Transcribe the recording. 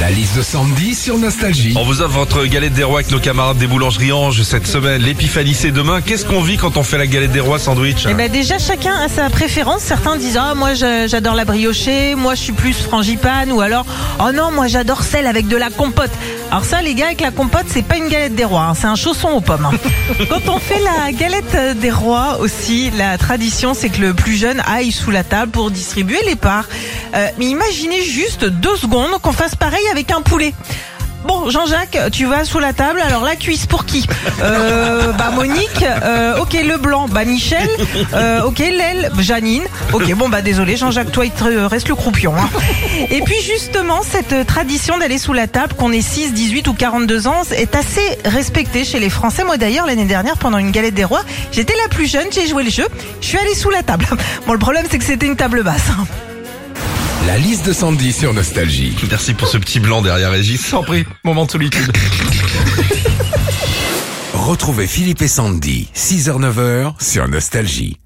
La liste de Sandy sur Nostalgie. On vous offre votre galette des rois avec nos camarades des boulangeries Ange cette semaine. L'épiphanie c'est demain. Qu'est-ce qu'on vit quand on fait la galette des rois sandwich Eh ben déjà chacun a sa préférence. Certains disent ah moi j'adore la briochée, moi je suis plus frangipane ou alors oh non moi j'adore celle avec de la compote. Alors ça les gars avec la compote c'est pas une galette des rois, hein, c'est un chausson aux pommes. hein. Quand on fait la galette des rois aussi, la tradition c'est que le plus jeune aille sous la table pour distribuer les parts. Euh, mais imaginez juste deux secondes qu'on fasse pareil avec un poulet. Bon, Jean-Jacques, tu vas sous la table. Alors la cuisse pour qui euh, Bah Monique. euh, ok, le blanc. Bah Michel. euh, ok, l'aile. Janine. Ok, bon bah désolé, Jean-Jacques, toi il te reste le croupion. hein. Et puis justement, cette tradition d'aller sous la table, qu'on ait 6, 18 ou 42 ans, est assez respectée chez les Français. Moi d'ailleurs, l'année dernière, pendant une galette des rois, j'étais la plus jeune, j'ai joué le jeu. Je suis allée sous la table. Bon, le problème c'est que c'était une table basse. La liste de Sandy sur Nostalgie. Merci pour ce petit blanc derrière Régis. Sans prix. Moment de solitude. Retrouvez Philippe et Sandy, 6h-9h sur Nostalgie.